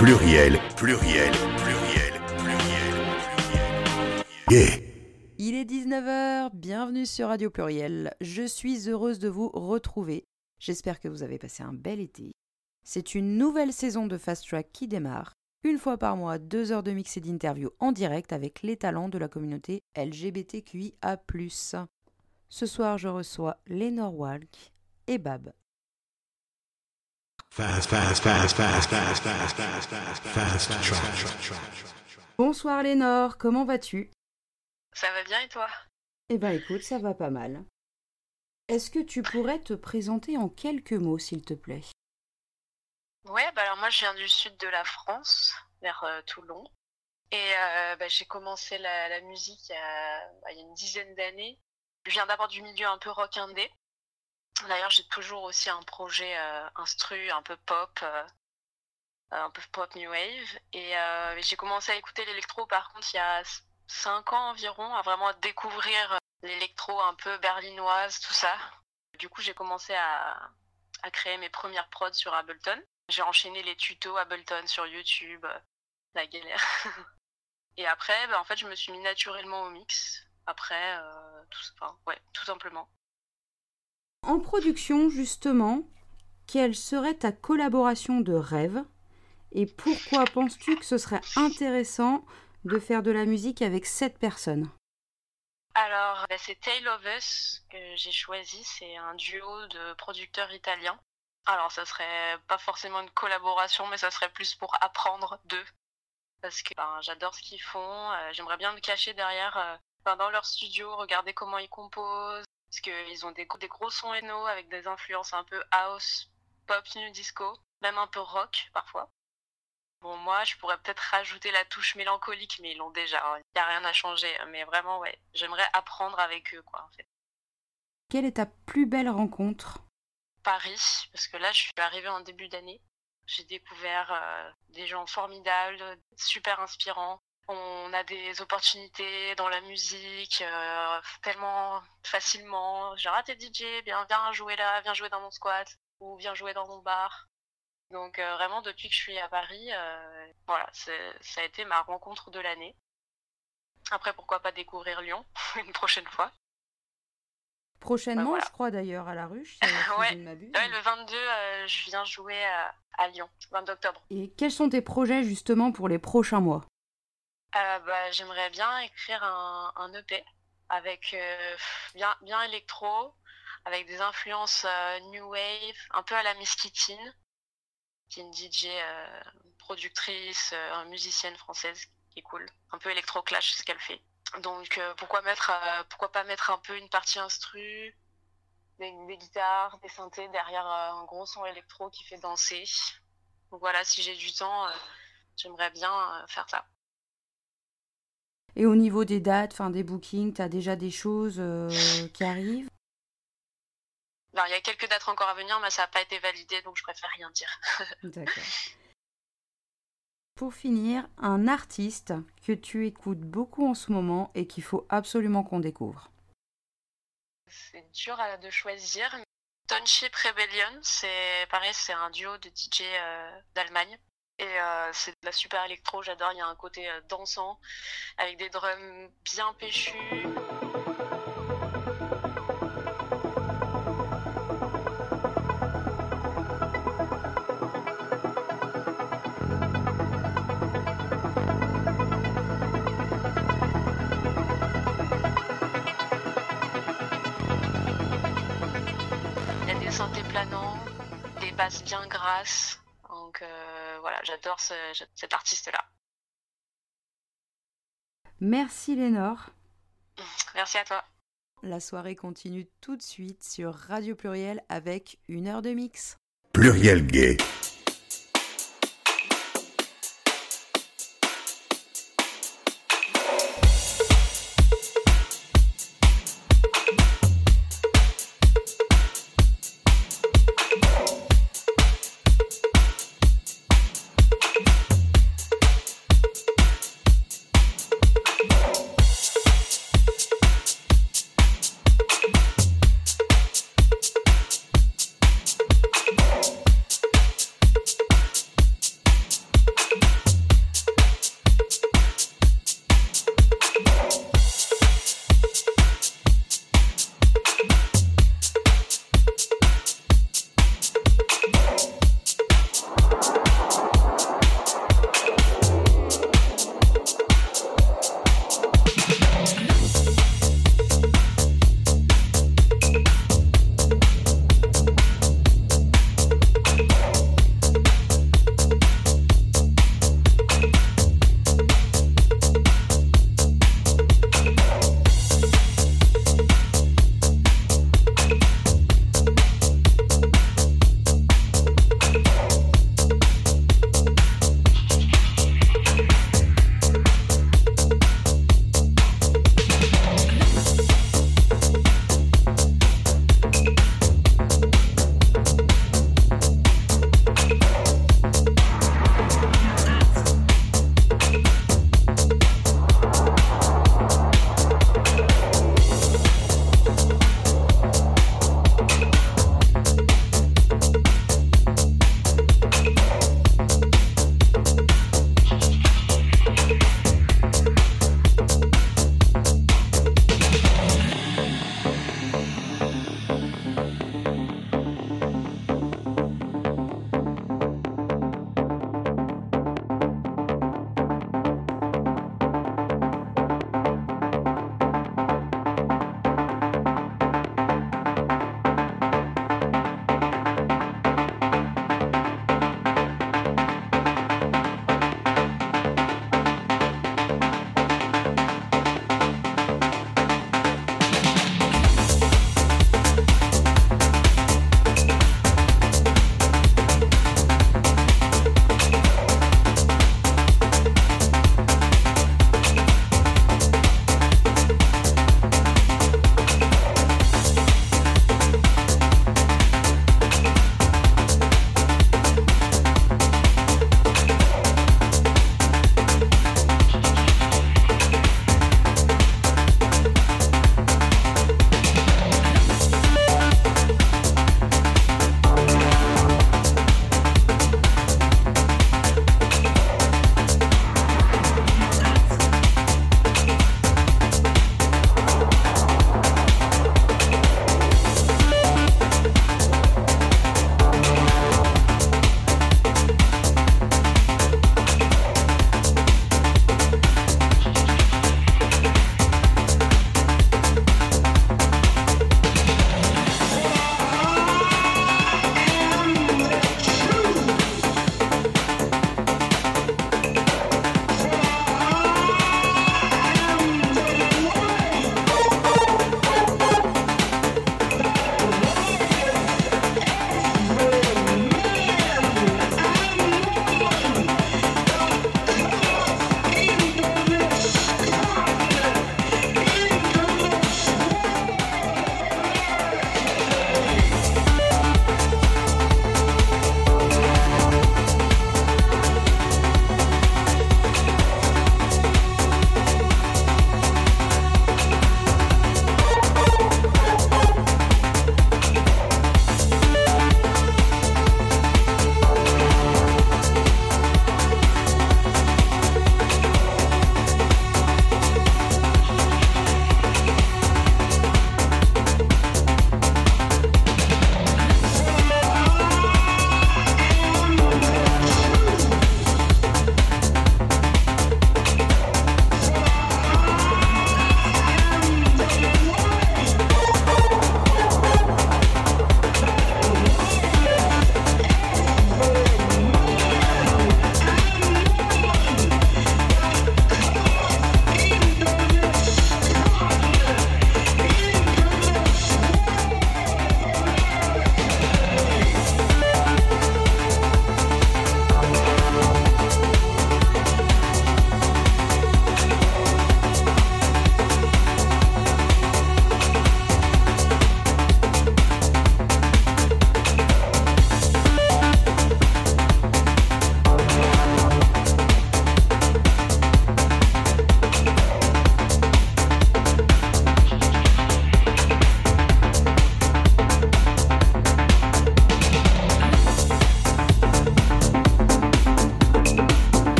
Pluriel, pluriel, pluriel, pluriel, pluriel. Il est 19h, bienvenue sur Radio Pluriel. Je suis heureuse de vous retrouver. J'espère que vous avez passé un bel été. C'est une nouvelle saison de Fast Track qui démarre. Une fois par mois, deux heures de mix et d'interview en direct avec les talents de la communauté LGBTQIA. Ce soir, je reçois Lénore Walk et Bab. Bonsoir Lénore, comment vas-tu Ça va bien et toi Eh ben écoute, ça va pas mal. Est-ce que tu pourrais te présenter en quelques mots, s'il te plaît Ouais, bah alors moi je viens du sud de la France, vers euh, Toulon. Et euh, bah, j'ai commencé la, musique il y, a, bah, il y, a, une dizaine d'années. Je viens d'abord du milieu un peu rock indé. D'ailleurs, j'ai toujours aussi un projet euh, instru, un peu pop, euh, un peu pop new wave. Et euh, j'ai commencé à écouter l'électro, par contre, il y a cinq ans environ, à vraiment découvrir l'électro un peu berlinoise, tout ça. Du coup, j'ai commencé à, créer mes premières prods sur Ableton. J'ai enchaîné les tutos Ableton sur YouTube, la galère. Et après, bah, en fait, je me suis mis naturellement au mix. Après, tout simplement. En production, justement, quelle serait ta collaboration de rêve et pourquoi penses-tu que ce serait intéressant de faire de la musique avec cette personne? Alors, bah, c'est Tale of Us que j'ai choisi. C'est un duo de producteurs italiens. Alors, ça serait pas forcément une collaboration, mais ça serait plus pour apprendre d'eux. Parce que ben, j'adore ce qu'ils font. Euh, j'aimerais bien me cacher derrière, euh, dans leur studio, regarder comment ils composent, parce qu'ils ont des, des gros sons eno avec des influences un peu house, pop, new disco, même un peu rock parfois. Bon, moi, je pourrais peut-être rajouter la touche mélancolique, mais ils l'ont déjà. Il n'y a rien à changer. Mais vraiment, ouais, j'aimerais apprendre avec eux, quoi, en fait. Quelle est ta plus belle rencontre? Paris, parce que là, je suis arrivée en début d'année. J'ai découvert euh, des gens formidables, super inspirants, on a des opportunités dans la musique euh, tellement facilement. Genre, ah, t'es DJ, bien, viens jouer là, viens jouer dans mon squat ou viens jouer dans mon bar. Donc euh, vraiment, depuis que je suis à Paris, euh, voilà, ça a été ma rencontre de l'année. Après, pourquoi pas découvrir Lyon une prochaine fois Prochainement, bah, je crois d'ailleurs, à la ruche. ouais. le 22, je viens jouer à Lyon, 22 octobre. Et quels sont tes projets justement pour les prochains mois? Bah, J'aimerais bien écrire un, un EP avec euh, bien, bien électro, avec des influences euh, new wave, un peu à la Miss qui est une DJ productrice, musicienne française qui est cool, un peu électro-clash ce qu'elle fait. Donc pourquoi mettre, pourquoi pas mettre un peu une partie instru, des guitares, des synthés derrière un gros son électro qui fait danser. Donc voilà, si j'ai du temps, j'aimerais bien faire ça. Et au niveau des dates, enfin des bookings, tu as déjà des choses euh, qui arrivent? Il y a quelques dates encore à venir, mais ça n'a pas été validé, donc je préfère rien dire. D'accord. Pour finir, un artiste que tu écoutes beaucoup en ce moment et qu'il faut absolument qu'on découvre. C'est dur de choisir. Township Rebellion, c'est pareil, c'est un duo de DJ euh, d'Allemagne. Et euh, c'est de la super électro, j'adore. Il y a un côté euh, dansant, avec des drums bien péchus. Il y a des synthés planants, des basses bien grasses. J'adore cet artiste-là. Merci Lénore. Merci à toi. La soirée continue tout de suite sur Radio Pluriel avec une heure de mix. Pluriel gay.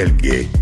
Pluriel gay.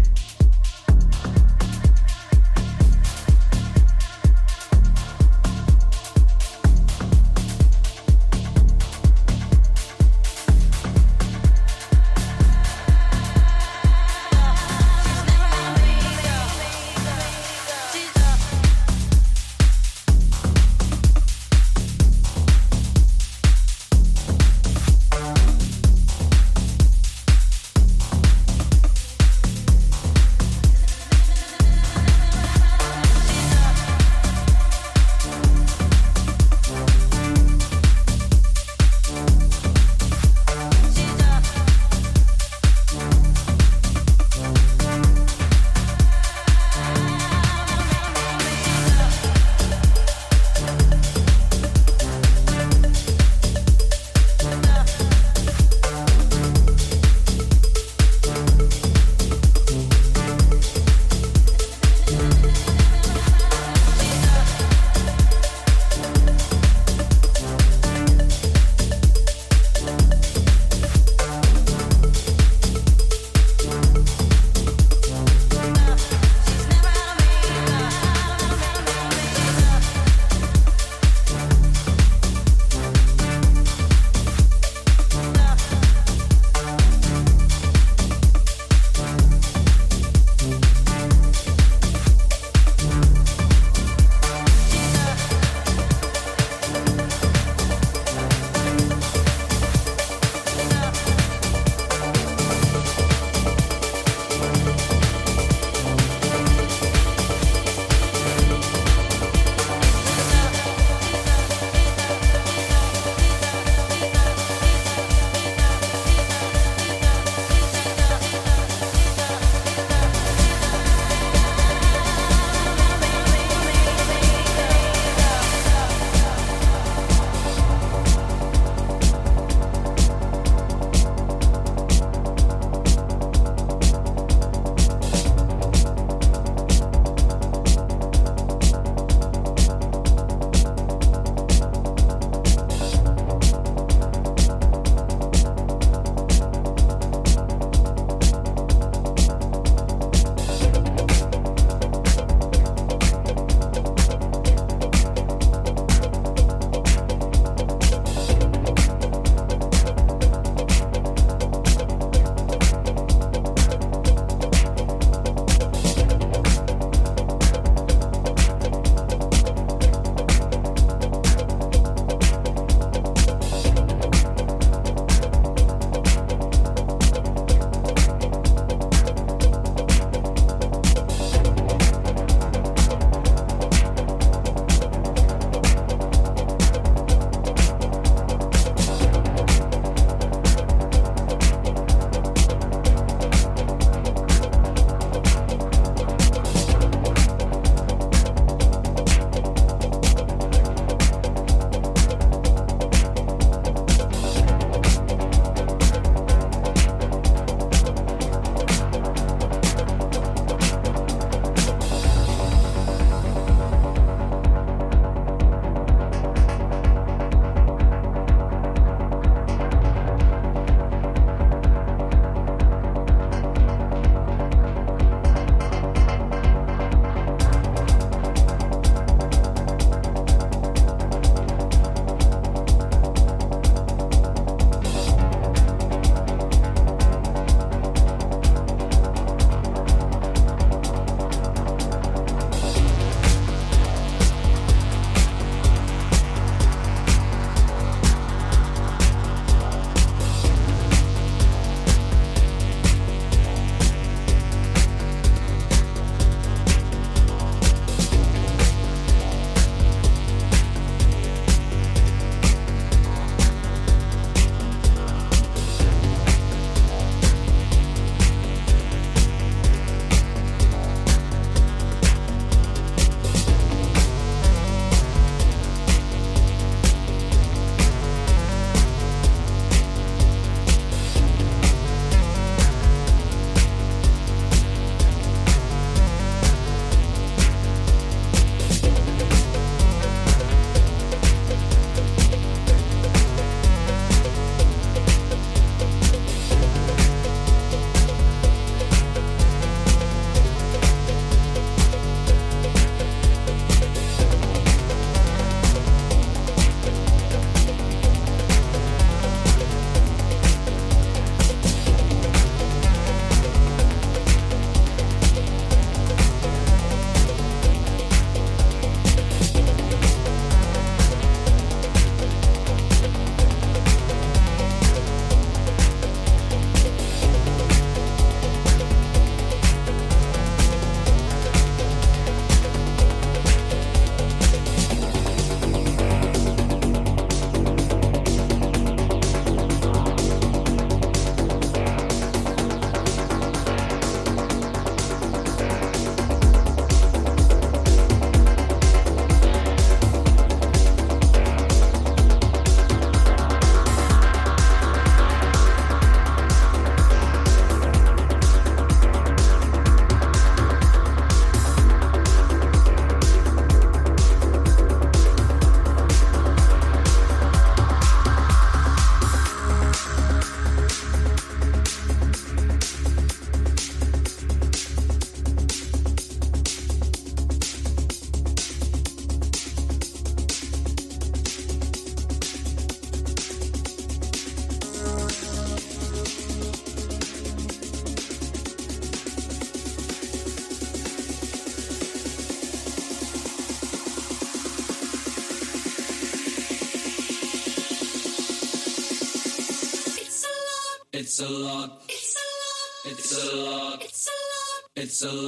So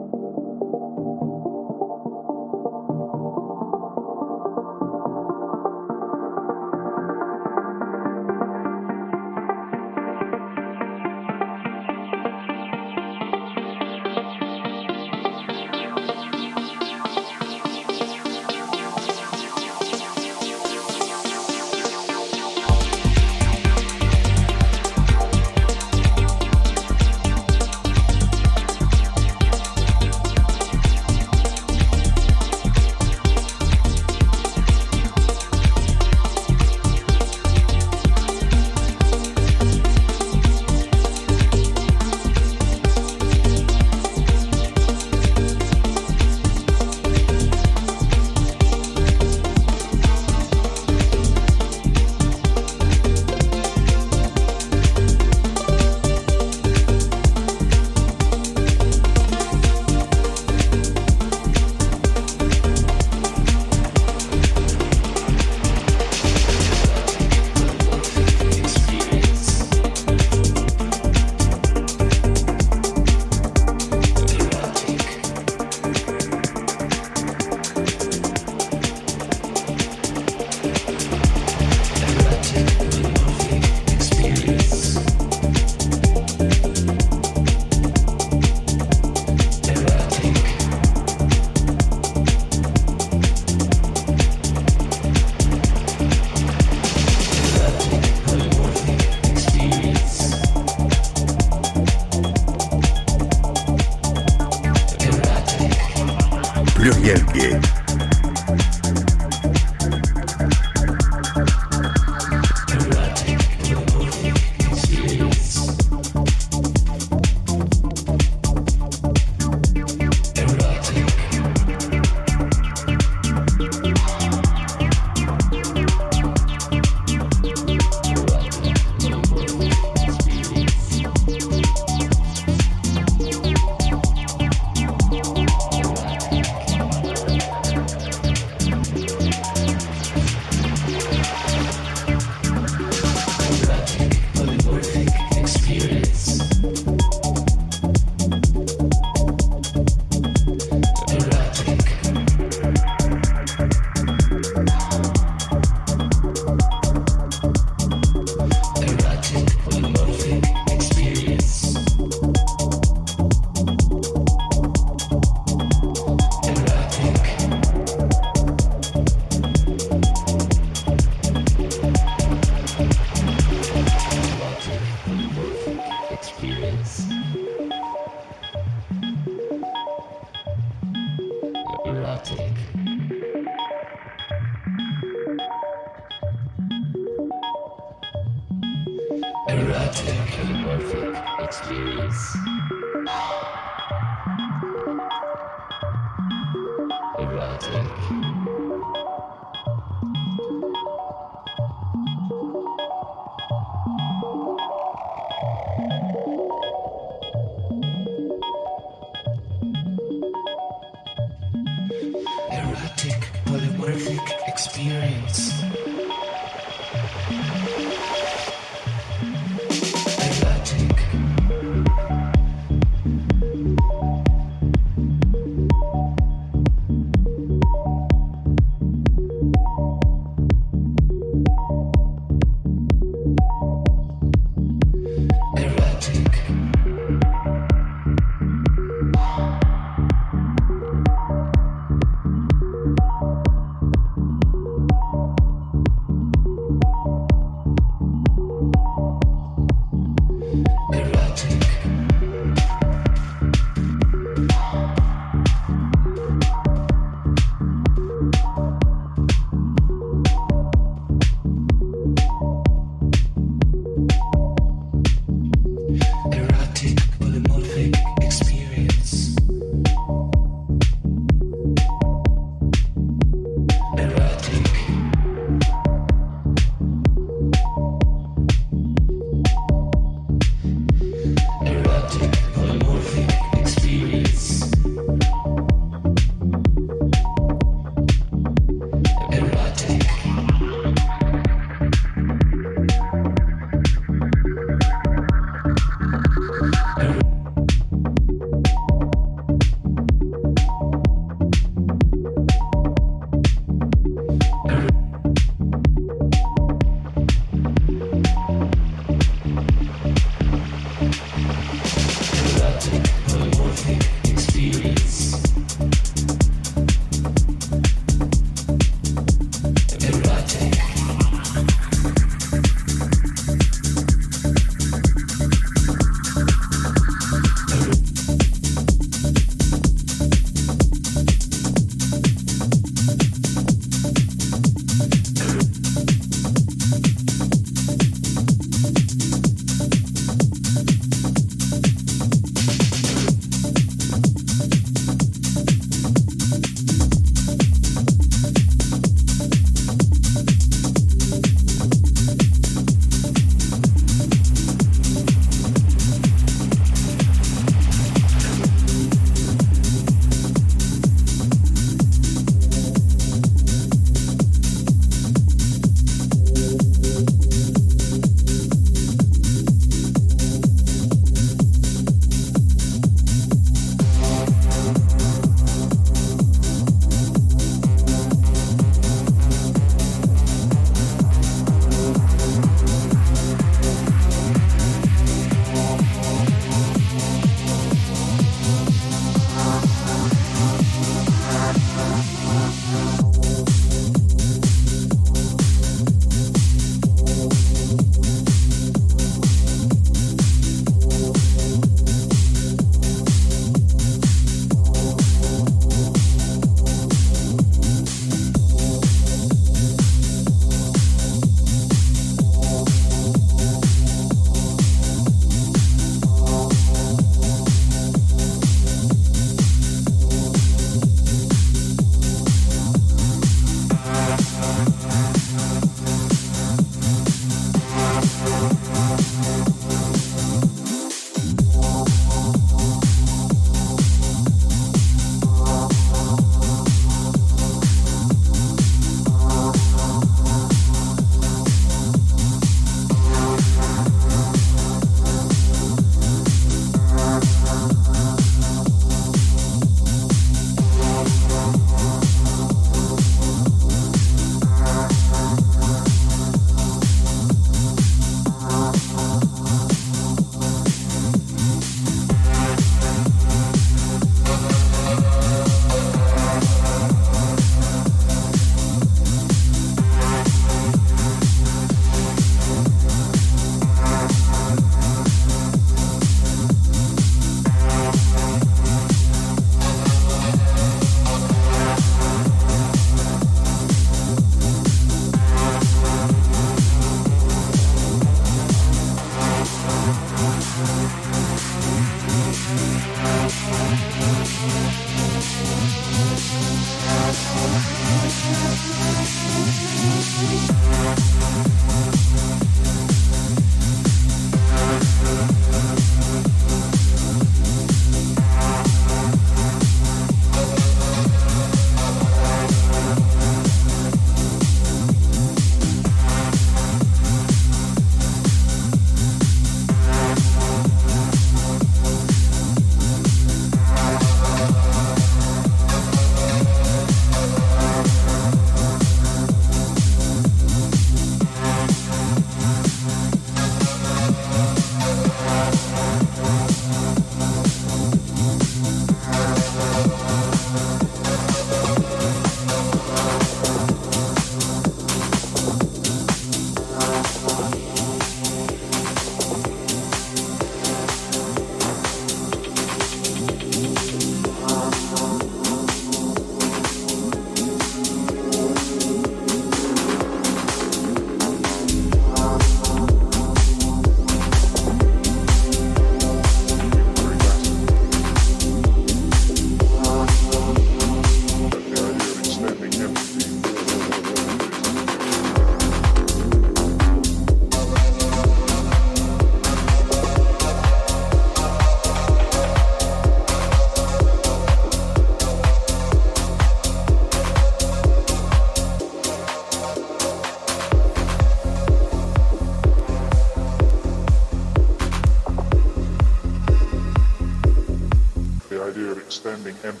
spending and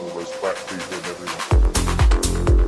always black people and everyone.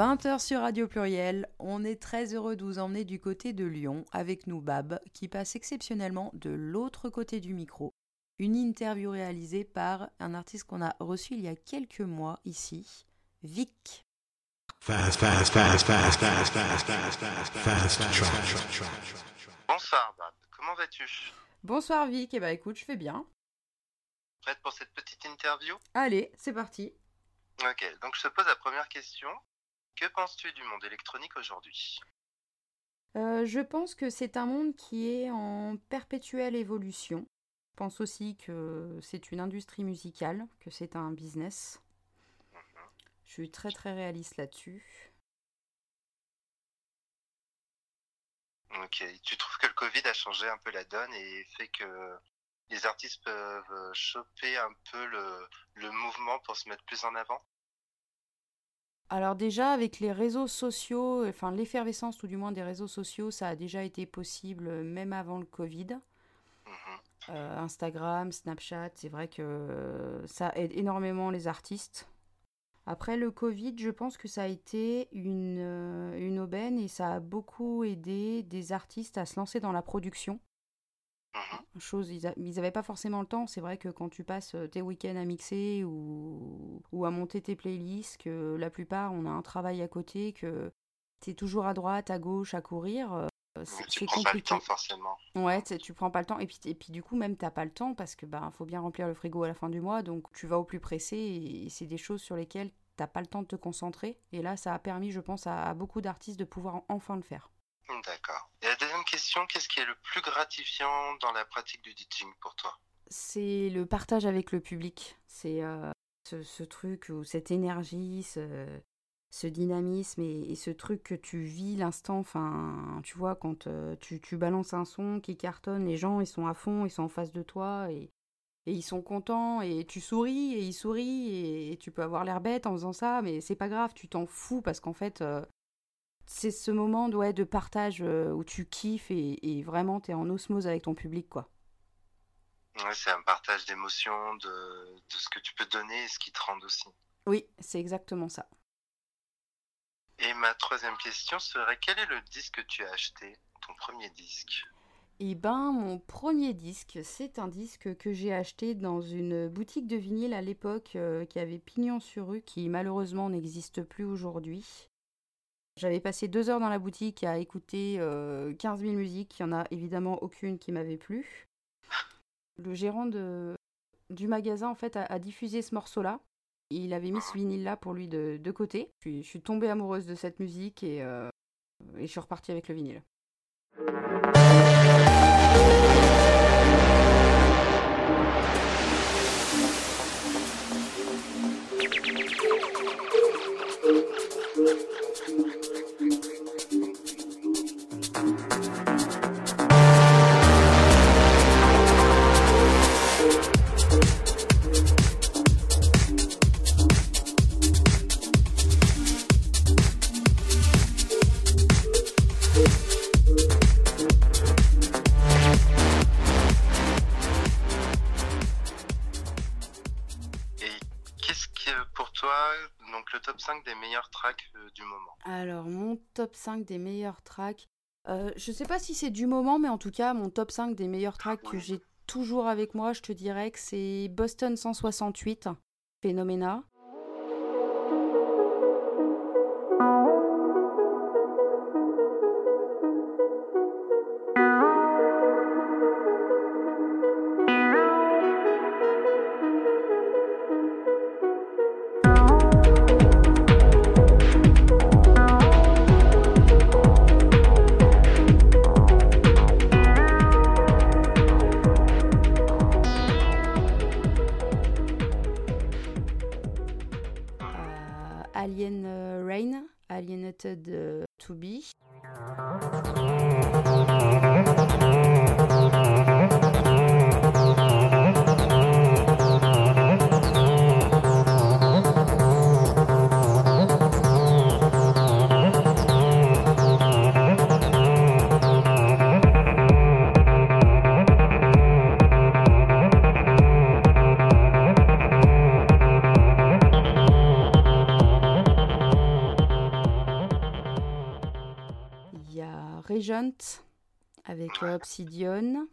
20h sur Radio Pluriel. On est très heureux de vous emmener du côté de Lyon avec nous Bab, qui passe exceptionnellement de l'autre côté du micro. Une interview réalisée par un artiste qu'on a reçu il y a quelques mois ici, Vic. Bonsoir Bab, comment vas-tu Bonsoir Vic, et bah écoute, je vais bien. Prête pour cette petite interview Allez, c'est parti. Ok, donc je te pose la première question. Que penses-tu du monde électronique aujourd'hui? Euh, je pense que c'est un monde qui est en perpétuelle évolution. Je pense aussi que c'est une industrie musicale, que c'est un business. Je suis très très réaliste là-dessus. Ok, tu trouves que le Covid a changé un peu la donne et fait que les artistes peuvent choper un peu le, le mouvement pour se mettre plus en avant? Alors déjà avec les réseaux sociaux, enfin l'effervescence tout du moins des réseaux sociaux, ça a déjà été possible euh, même avant le Covid. Mhm. Euh, Instagram, Snapchat, c'est vrai que euh, ça aide énormément les artistes. Après le Covid, je pense que ça a été une, une aubaine et ça a beaucoup aidé des artistes à se lancer dans la production. Mhm. Chose, ils n'avaient pas forcément le temps. C'est vrai que quand tu passes euh, tes week-ends à mixer ou, ou à monter tes playlists, que la plupart, on a un travail à côté, que tu es toujours à droite, à gauche, à courir, euh, c'est Tu c'est prends pas le compliqué. temps forcément. Ouais, tu tu prends pas le temps. Et puis, et puis du coup, même t'as pas le temps parce que bah, faut bien remplir le frigo à la fin du mois. Donc tu vas au plus pressé et c'est des choses sur lesquelles t'as pas le temps de te concentrer. Et là, ça a permis, je pense, à, à beaucoup d'artistes de pouvoir enfin le faire. D'accord. Et la deuxième question, qu'est-ce qui est le plus gratifiant dans la pratique du DJing pour toi? C'est le partage avec le public. C'est euh, ce, truc ou cette énergie, ce, dynamisme et, ce truc que tu vis l'instant. Enfin, tu vois, quand euh, tu, balances un son qui cartonne, les gens, ils sont à fond, ils sont en face de toi et, ils sont contents et tu souris et ils sourient et, et tu peux avoir l'air bête en faisant ça, mais c'est pas grave, tu t'en fous parce qu'en fait, euh, c'est ce moment ouais, de partage euh, où tu kiffes et, et vraiment t'es en osmose avec ton public, quoi. Ouais, c'est un partage d'émotions, de, de ce que tu peux donner et ce qui te rend aussi. Oui, c'est exactement ça. Et ma troisième question serait quel est le disque que tu as acheté, ton premier disque? Eh ben, mon premier disque, c'est un disque que j'ai acheté dans une boutique de vinyle à l'époque euh, qui avait pignon sur rue, qui malheureusement n'existe plus aujourd'hui. J'avais passé deux heures dans la boutique à écouter euh, 15 000 musiques, il n'y en a évidemment aucune qui m'avait plu. Le gérant du magasin, en fait, a, diffusé ce morceau-là. Il avait mis ce vinyle-là pour lui de, côté. Puis, je suis tombée amoureuse de cette musique et, euh, et je suis repartie avec le vinyle. Meilleurs tracks du moment Alors, mon top 5 des meilleurs tracks. Euh, je sais pas si c'est du moment, mais en tout cas, mon top 5 des meilleurs tracks que j'ai toujours avec moi, je te dirais que c'est Boston 168, Phénoména. Avec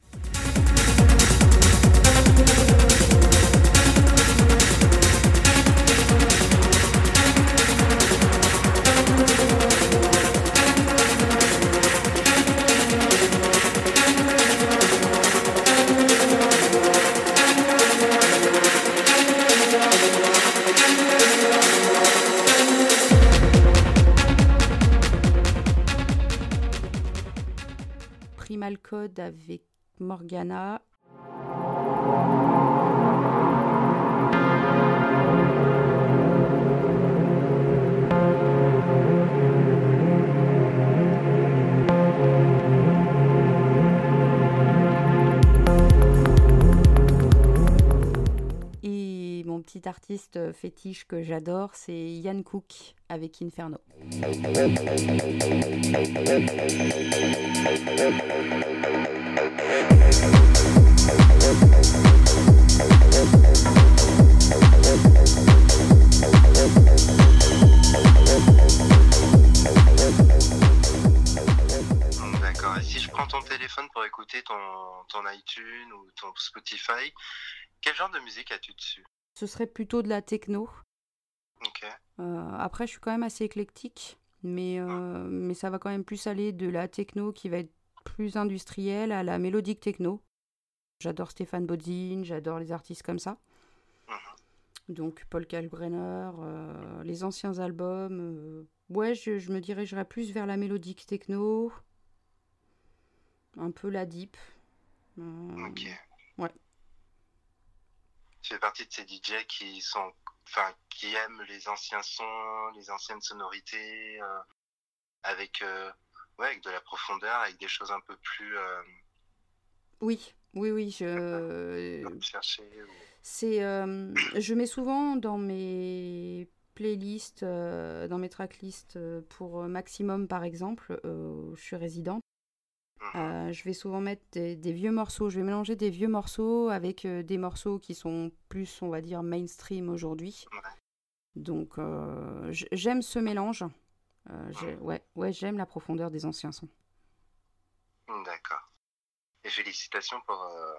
Avec Morgana. Et mon petit artiste fétiche que j'adore, c'est Yann Cook avec Inferno. D'accord. Et si je prends ton téléphone pour écouter ton, iTunes ou ton Spotify, quel genre de musique as-tu dessus? Ce serait plutôt de la techno. Ok. Euh, après, je suis quand même assez éclectique, mais, euh, mais ça va quand même plus aller de la techno qui va être plus industrielle à la mélodique techno. J'adore Stéphane Bodzin, j'adore les artistes comme ça. Mhm. Donc Paul Kalkbrenner, euh, les anciens albums. euh, ouais, je, je me dirigerais plus vers la mélodique techno. Un peu la deep. Euh, Ok. ouais. Tu fais partie de ces DJ qui sont, enfin, qui aiment les anciens sons, les anciennes sonorités, avec, ouais, avec de la profondeur, avec des choses un peu plus euh, Oui, oui, oui. Je... ou- C'est, euh, je mets souvent dans mes playlists, euh, dans mes tracklists euh, pour Maximum par exemple, où je suis résidente. Euh, je vais souvent mettre des, des vieux morceaux. Je vais mélanger des vieux morceaux avec euh, des morceaux qui sont plus, on va dire, mainstream aujourd'hui. Donc, euh, j'aime ce mélange. Euh, ouais, ouais, j'aime la profondeur des anciens sons. D'accord. Et félicitations pour euh,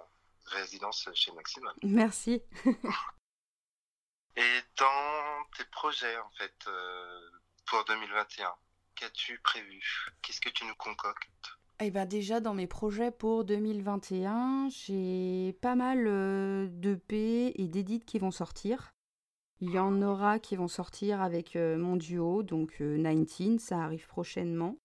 résidence chez Maximum. Merci. Et dans tes projets, en fait, euh, pour 2021, qu'as-tu prévu? Qu'est-ce que tu nous concoctes? Eh ben déjà dans mes projets pour 2021, j'ai pas mal euh, d'EP et d'édits qui vont sortir. Il y en aura qui vont sortir avec euh, mon duo, donc euh, 19, ça arrive prochainement.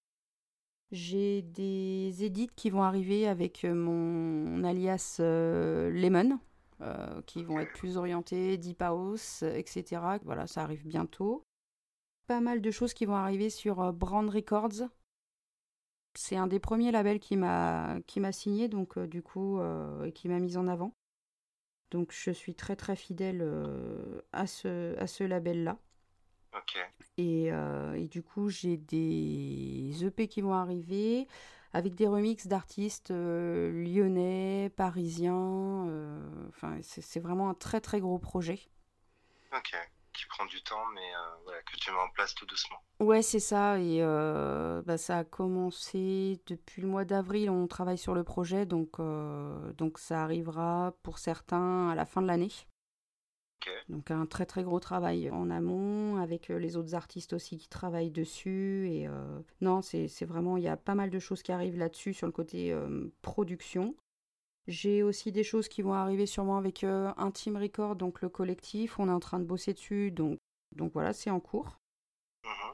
J'ai des édits qui vont arriver avec euh, mon alias euh, Lemon, euh, qui vont être plus orientés Deep House, euh, etc. Voilà, ça arrive bientôt. Pas mal de choses qui vont arriver sur euh, Brand Records, c'est un des premiers labels qui m'a signé donc euh, du coup euh, et qui m'a mise en avant. Donc je suis très très fidèle euh, à ce à ce label là Ok. et, euh, et du coup j'ai des EP qui vont arriver avec des remixes d'artistes euh, lyonnais, parisiens. Enfin c'est c'est vraiment un très très gros projet. Ok. Qui prend du temps, mais euh, voilà, que tu mets en place tout doucement. Ouais, c'est ça. Et euh, bah, ça a commencé depuis le mois d'avril. On travaille sur le projet, donc, euh, donc ça arrivera pour certains à la fin de l'année. Donc un très très gros travail en amont avec les autres artistes aussi qui travaillent dessus. Et euh, non, c'est c'est vraiment, il y a pas mal de choses qui arrivent là-dessus sur le côté euh, production. J'ai aussi des choses qui vont arriver sûrement avec euh, team record, donc le collectif. On est en train de bosser dessus, donc, donc voilà, c'est en cours. Mhm.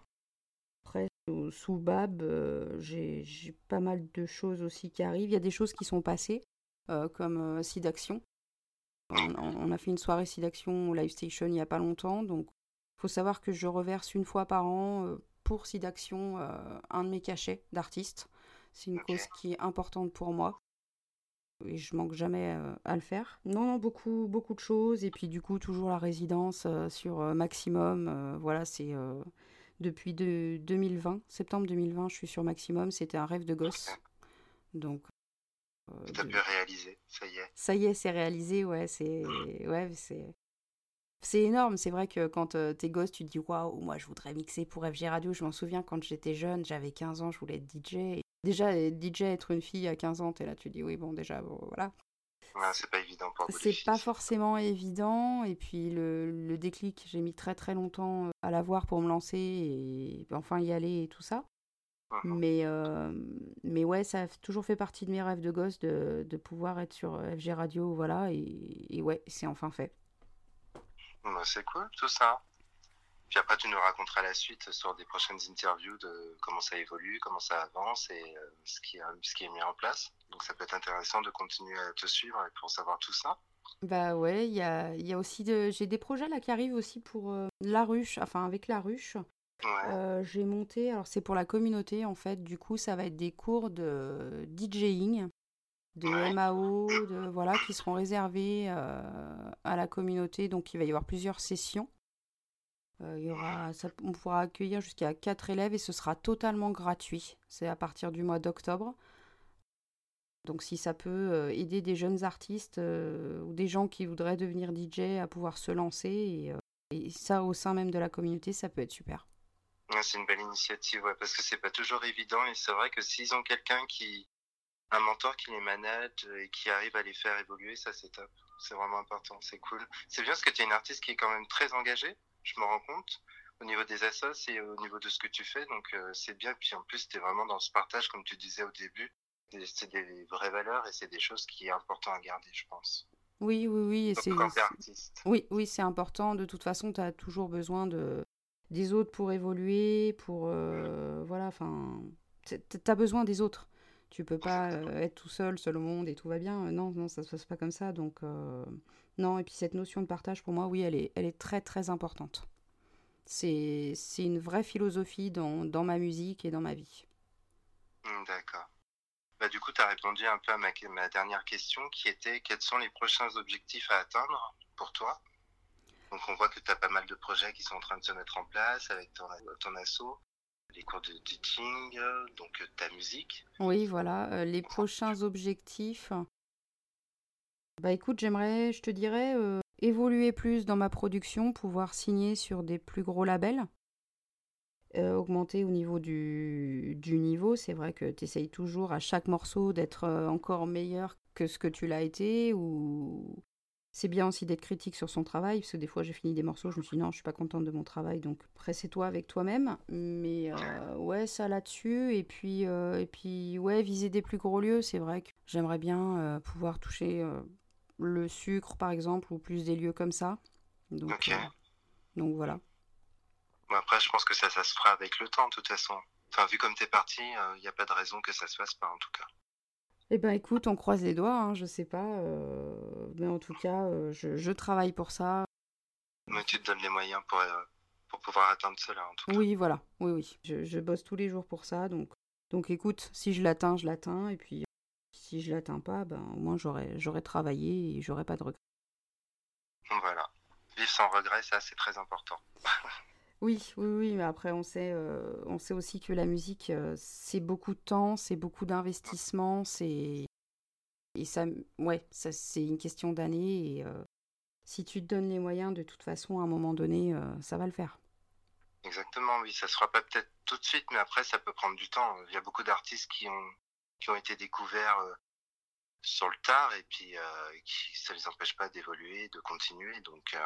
Après, sous, sous Bab, euh, j'ai pas mal de choses aussi qui arrivent. Il y a des choses qui sont passées, euh, comme euh, Sidaction. On, on- a fait une soirée Sidaction au Live Station il y a pas longtemps. Donc, il faut savoir que je reverse une fois par an euh, pour Sidaction un de mes cachets d'artiste. C'est une cause qui est importante pour moi. Et je manque jamais euh, à le faire. Non, non, beaucoup, beaucoup de choses. Et puis, du coup, toujours la résidence euh, sur euh, Maximum. Voilà, c'est. depuis de- 2020, septembre 2020, je suis sur Maximum. C'était un rêve de gosse. Donc, euh, Tu as de- pu réaliser, ça y est. ça y est, c'est réalisé. Ouais, c'est ouais, c'est c'est énorme. C'est vrai que quand t'es gosse, tu te dis waouh, moi je voudrais mixer pour FG Radio. Je m'en souviens quand j'étais jeune, j'avais 15 ans, je voulais être DJ. Déjà, DJ être une fille à 15 ans, t'es là, tu dis oui, bon, déjà, bon, voilà. Ouais, c'est pas évident pour C'est pas forcément évident. Et puis le, le déclic, j'ai mis très très longtemps euh, à l'avoir pour me lancer et enfin y aller et tout ça. Mais, euh, mais ouais, ça a toujours fait partie de mes rêves de gosse de, de pouvoir être sur FG Radio, voilà. Et, et ouais, c'est enfin fait. Bah, c'est cool tout ça. Puis après, tu nous raconteras la suite sur des prochaines interviews de comment ça évolue, comment ça avance et euh, ce, qui, a- ce qui est mis en place. Donc ça peut être intéressant de continuer à te suivre et pour savoir tout ça. Bah ouais, il y a, y a aussi de, j'ai des projets là qui arrivent aussi pour euh, La Ruche, enfin avec La Ruche. Ouais. Euh, j'ai monté, alors c'est pour la communauté en fait, du coup ça va être des cours de DJing, de Ouais. MAO, de, voilà, qui seront réservés euh, à la communauté, donc il va y avoir plusieurs sessions. Euh, il y aura, ça- on pourra accueillir jusqu'à 4 élèves et ce sera totalement gratuit. C'est à partir du mois d'octobre. Donc si ça peut euh, aider des jeunes artistes euh, ou des gens qui voudraient devenir DJ à pouvoir se lancer et, ça au sein même de la communauté, ça peut être super. Ouais, c'est une belle initiative, parce que c'est pas toujours évident et c'est vrai que s'ils ont quelqu'un qui, un mentor qui les manage et qui arrive à les faire évoluer, ça c'est top. C'est vraiment important, c'est cool. C'est bien parce que tu es une artiste qui est quand même très engagée, je me rends compte, au niveau des assos et au niveau de ce que tu fais, donc euh, c'est bien. Puis en plus, tu es vraiment dans ce partage, comme tu disais au début. C'est des vraies valeurs et c'est des choses qui est important à garder, je pense. Oui, oui, oui. Et c'est, oui, oui, c'est important. De toute façon, tu as toujours besoin de, des autres pour évoluer, pour... euh, voilà, enfin... Tu as besoin des autres. Tu peux pas euh, être tout seul, seul au monde et tout va bien. Euh, Non, non, ça se passe pas comme ça. Donc, euh, non. Et puis cette notion de partage, pour moi, oui, elle est, elle est très, très importante. C'est, c'est une vraie philosophie dans, dans ma musique et dans ma vie. Hmm, D'accord. Bah, du coup, tu as répondu un peu à ma, ma dernière question qui était quels sont les prochains objectifs à atteindre pour toi? Donc, on voit que tu as pas mal de projets qui sont en train de se mettre en place avec ton, ton asso, les cours de teaching, donc euh, ta musique. Oui, voilà. euh, les prochains objectifs. Bah écoute, j'aimerais, je te dirais, euh, évoluer plus dans ma production, pouvoir signer sur des plus gros labels, euh, augmenter au niveau du, du niveau. C'est vrai que tu essayes toujours à chaque morceau d'être encore meilleur que ce que tu l'as été ou c'est bien aussi d'être critique sur son travail, parce que des fois j'ai fini des morceaux, je me suis dit non, je suis pas contente de mon travail, donc pressez-toi avec toi-même. Mais euh, ouais, ça là-dessus, et puis, euh, et puis ouais, viser des plus gros lieux, c'est vrai que j'aimerais bien euh, pouvoir toucher le sucre par exemple, ou plus des lieux comme ça. Donc, donc voilà. Bon, après, je pense que ça, ça se fera avec le temps, de toute façon. Enfin, vu comme tu es parti, il n'y a pas de raison que ça se fasse pas, en tout cas. Eh ben écoute, on croise les doigts, hein, je sais pas, euh, mais en tout cas, euh, je, je travaille pour ça. Mais tu te donnes les moyens pour, euh, pour pouvoir atteindre cela, en tout cas. Oui, voilà, oui, oui. Je, je bosse tous les jours pour ça, donc, donc écoute, si je l'atteins, je l'atteins, et puis si je l'atteins pas, ben au moins j'aurais, j'aurais travaillé et j'aurais pas de regrets. Voilà. Vivre sans regret, ça, c'est très important. Oui, oui, oui, mais après on sait, euh, on sait aussi que la musique, euh, c'est beaucoup de temps, c'est beaucoup d'investissement, c'est et ça, ouais, ça c'est une question d'années et euh, si tu te donnes les moyens, de toute façon, à un moment donné, ça va le faire. Exactement, oui, ça se fera pas peut-être tout de suite, mais après, ça peut prendre du temps. Il y a beaucoup d'artistes qui ont, qui ont été découverts sur le tard et puis qui, ça les empêche pas d'évoluer, de continuer. Donc,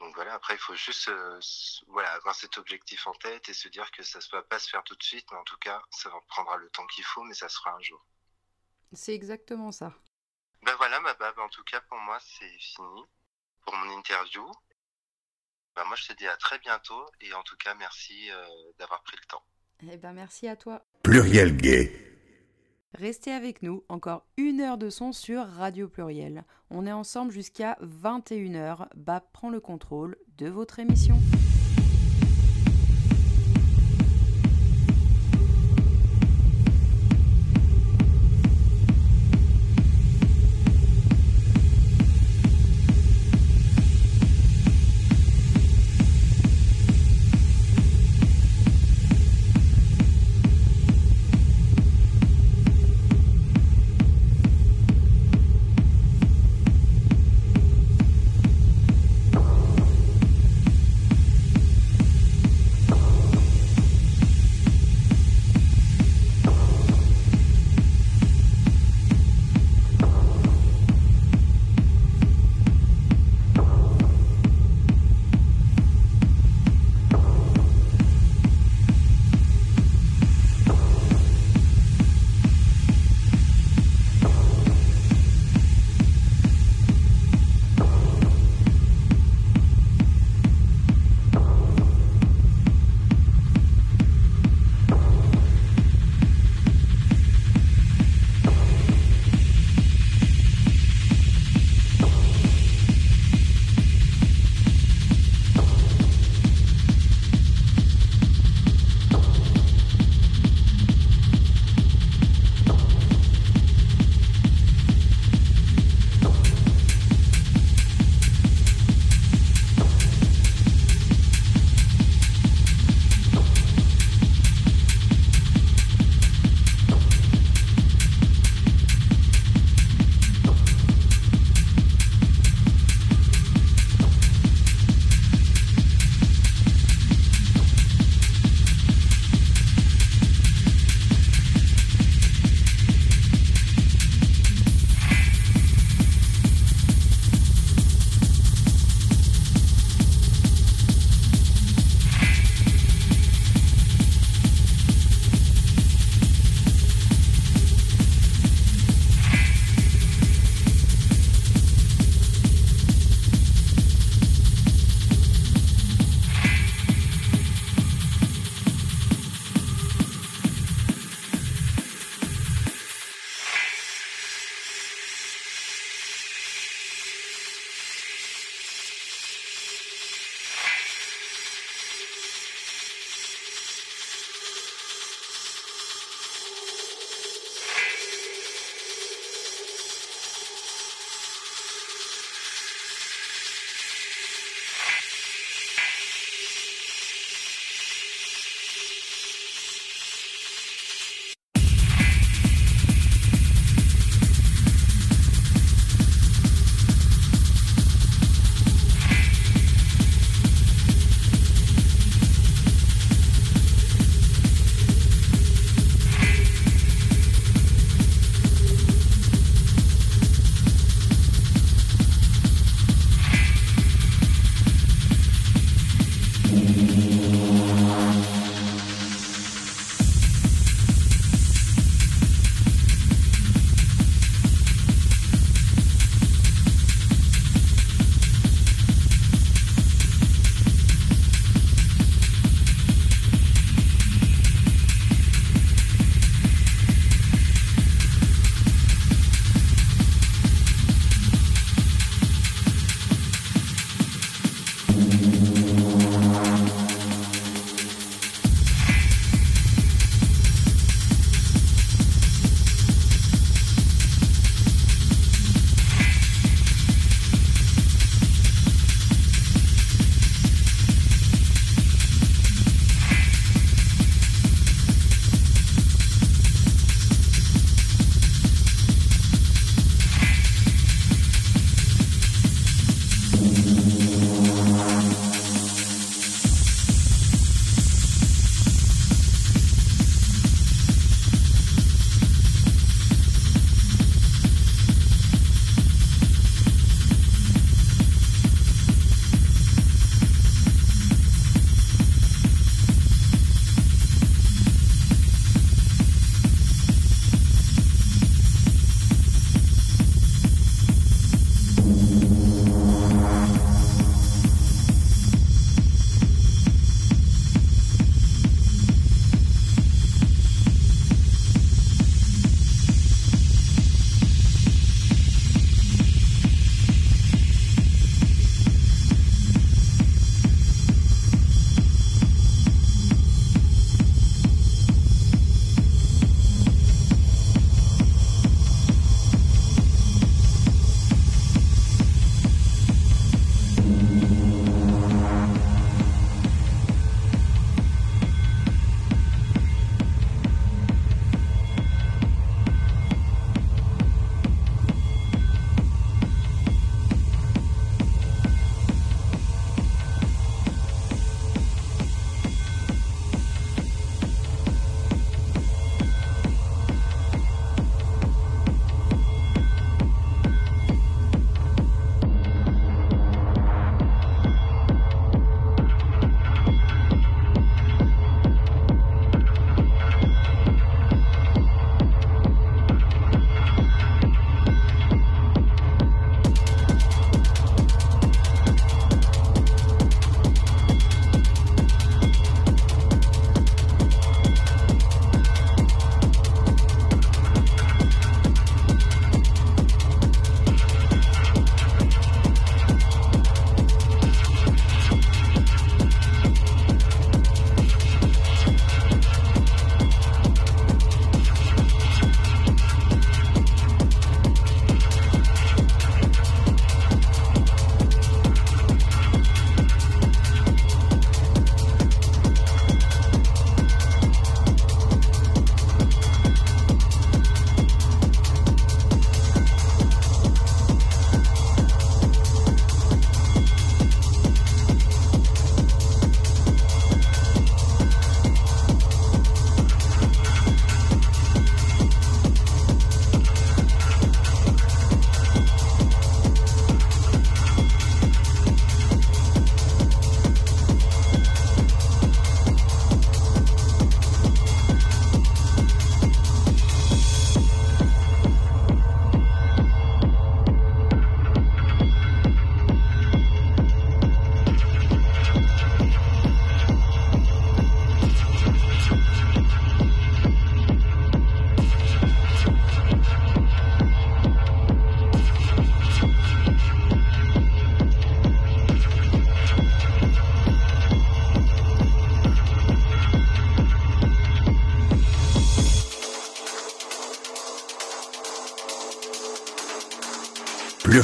donc voilà, après, il faut juste euh, voilà, avoir cet objectif en tête et se dire que ça ne va pas se faire tout de suite, mais en tout cas, ça va prendra le temps qu'il faut, mais ça se fera un jour. C'est exactement ça. Ben voilà, ma bab, en tout cas, pour moi, c'est fini pour mon interview. Ben moi, je te dis à très bientôt et en tout cas, merci euh, d'avoir pris le temps. Eh ben merci à toi. Pluriel gay. Restez avec nous, encore une heure de son sur Radio Pluriel. On est ensemble jusqu'à 21h. Bab prend le contrôle de votre émission.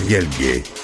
Pluriel Gay.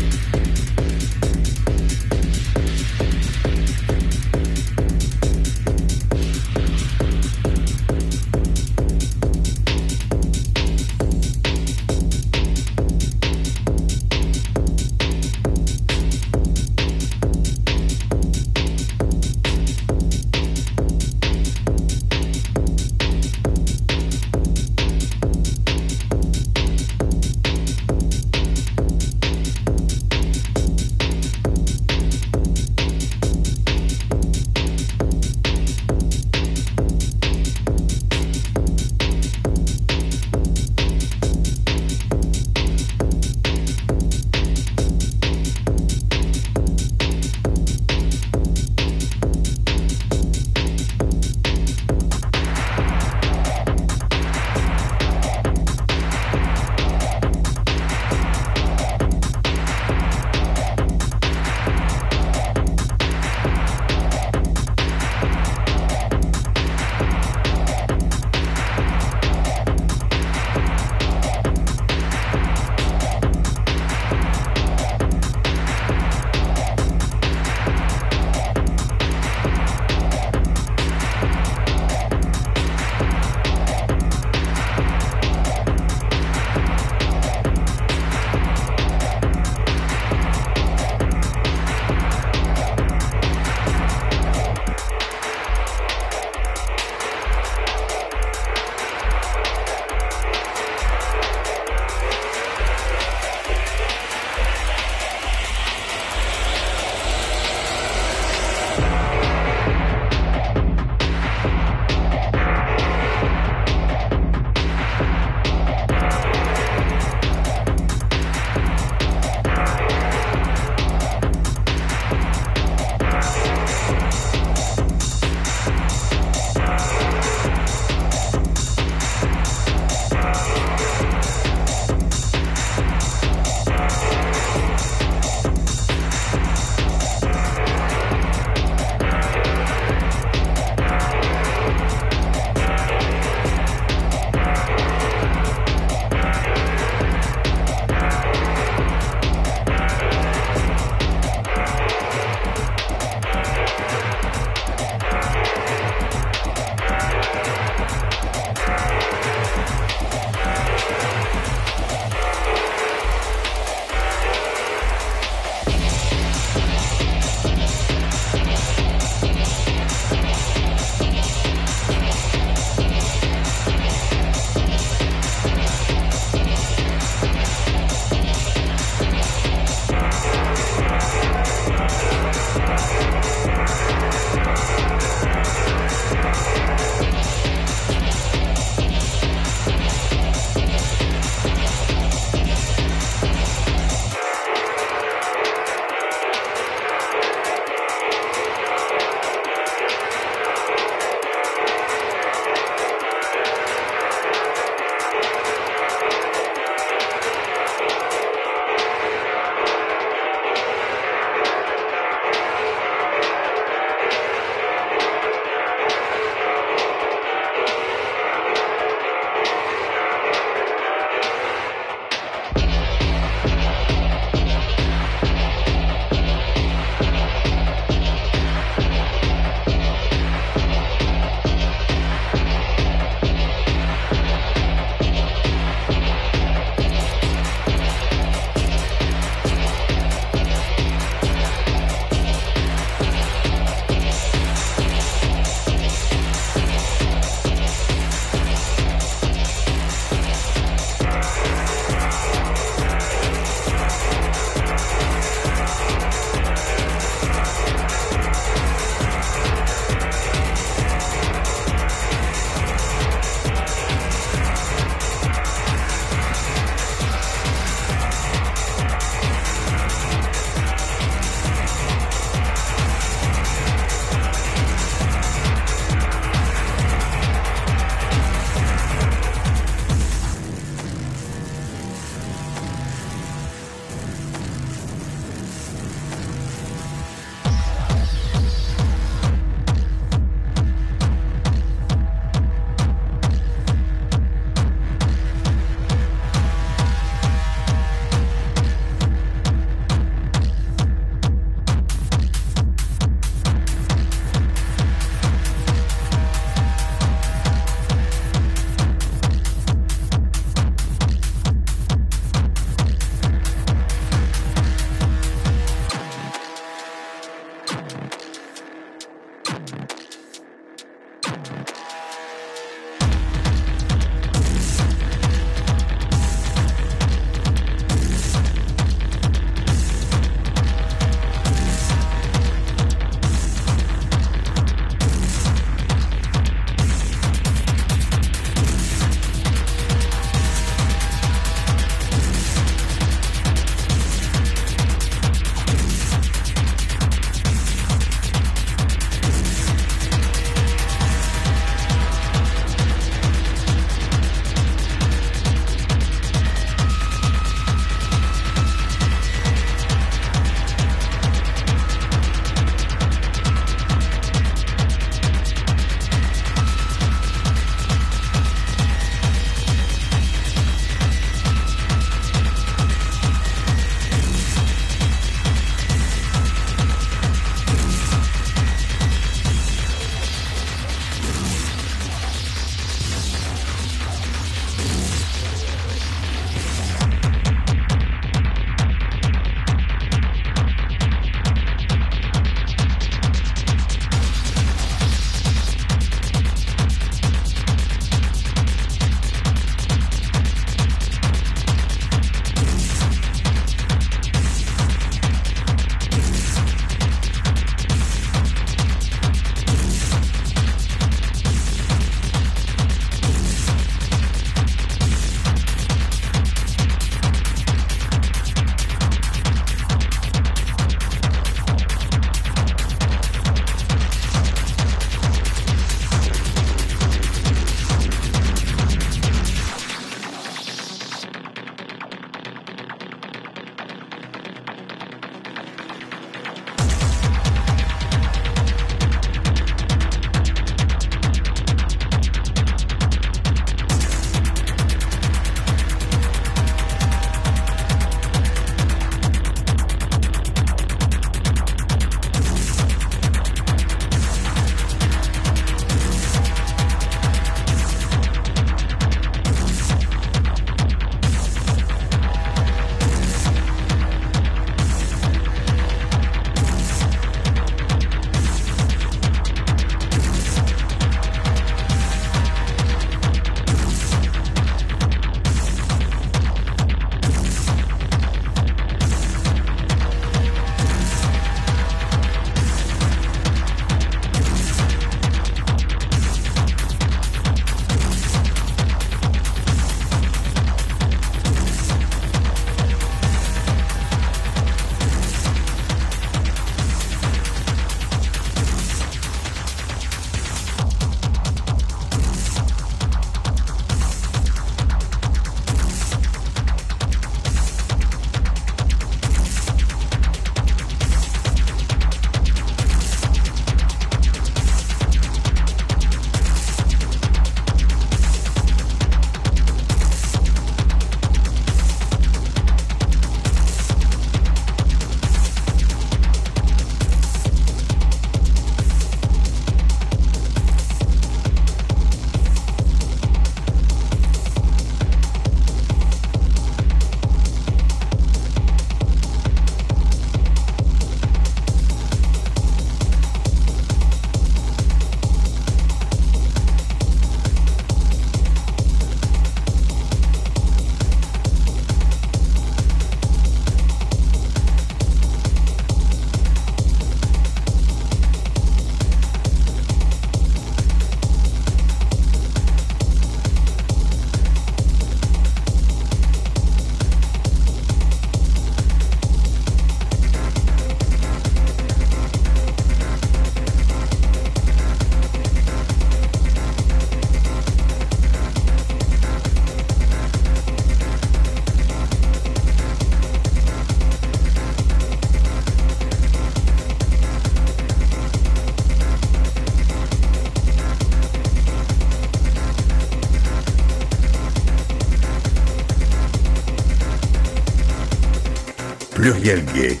Pluriel gay.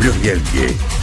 Muriel Gay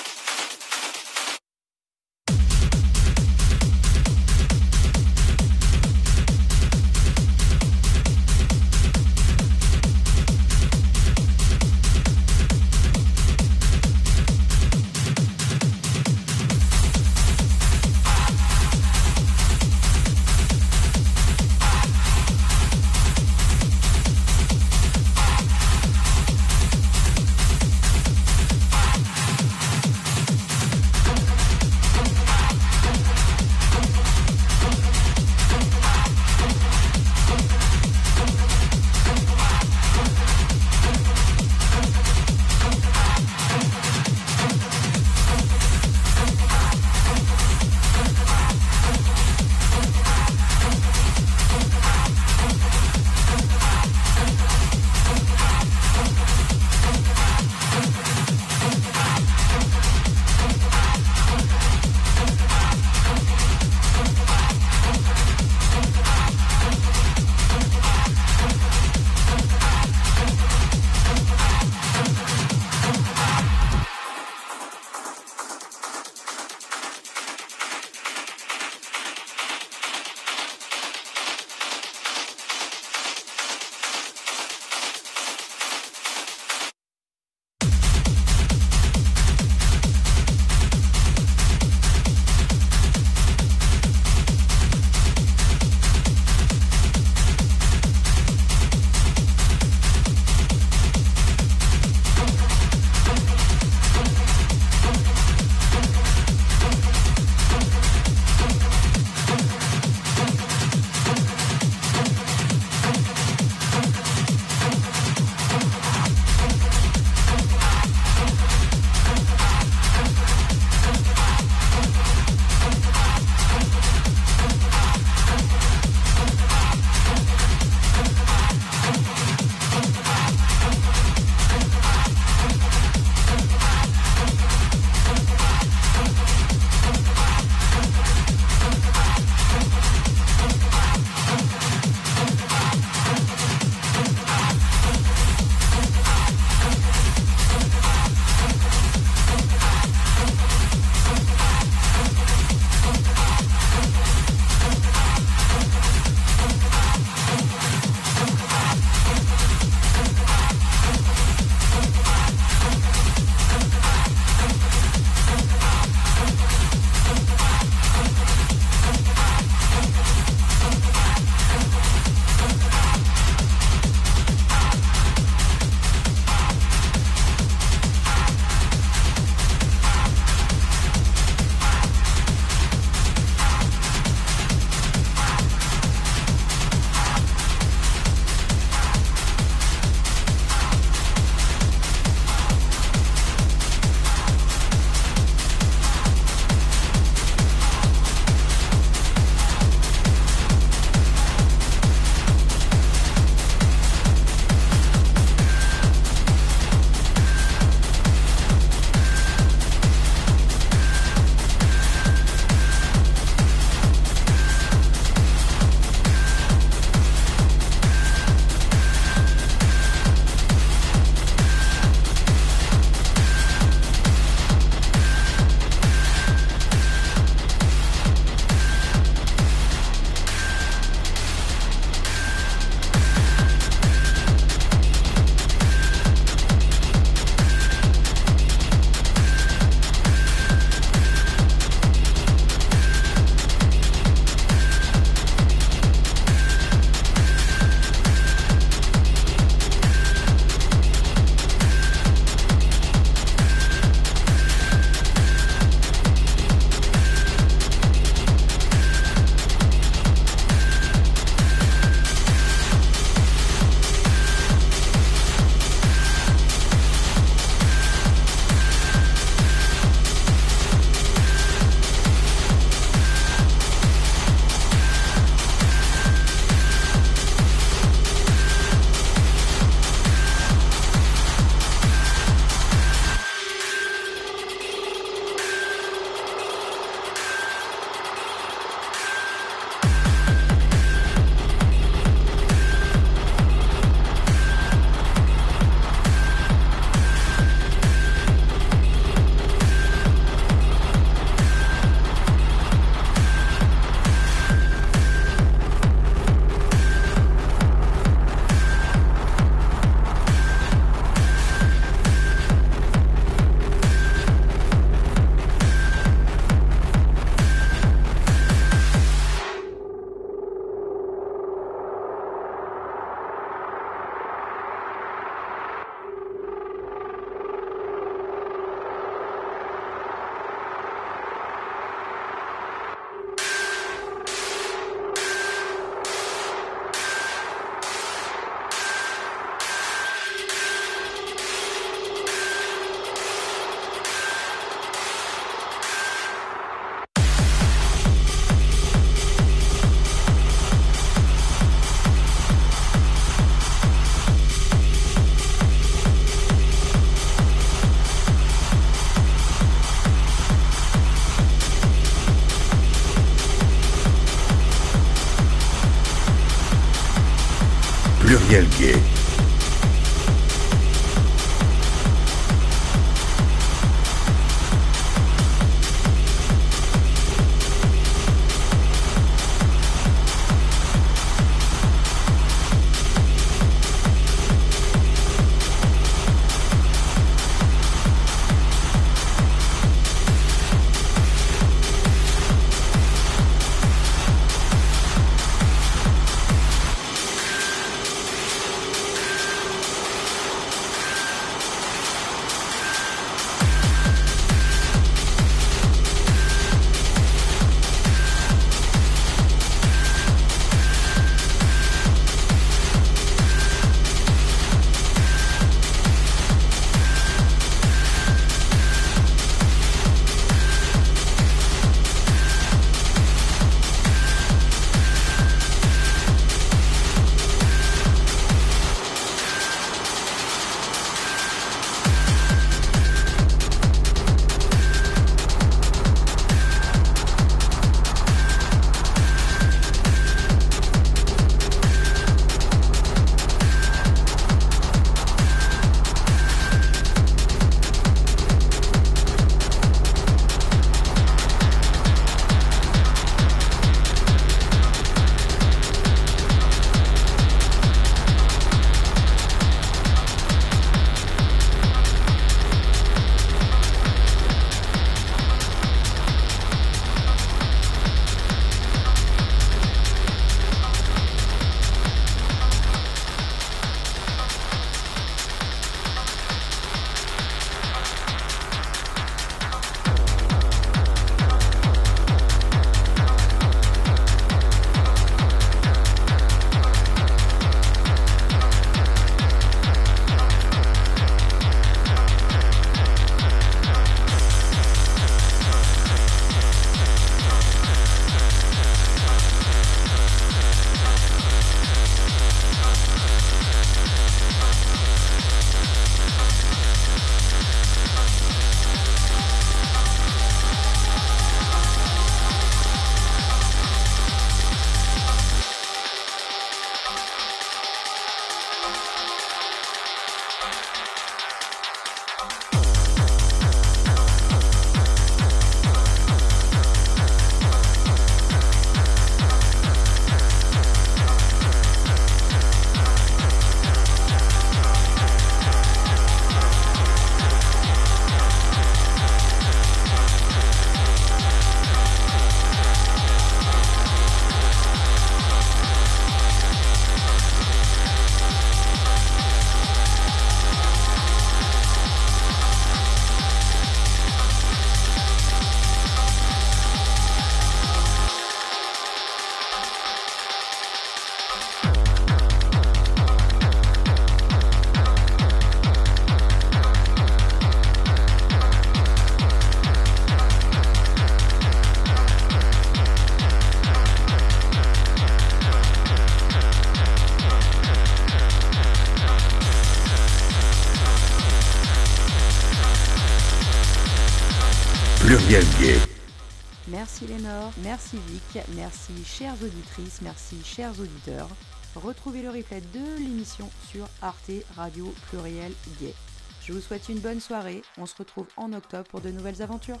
Merci chères auditrices, merci chers auditeurs. Retrouvez le replay de l'émission sur Arte Radio Pluriel Gay. Je vous souhaite une bonne soirée, on se retrouve en octobre pour de nouvelles aventures.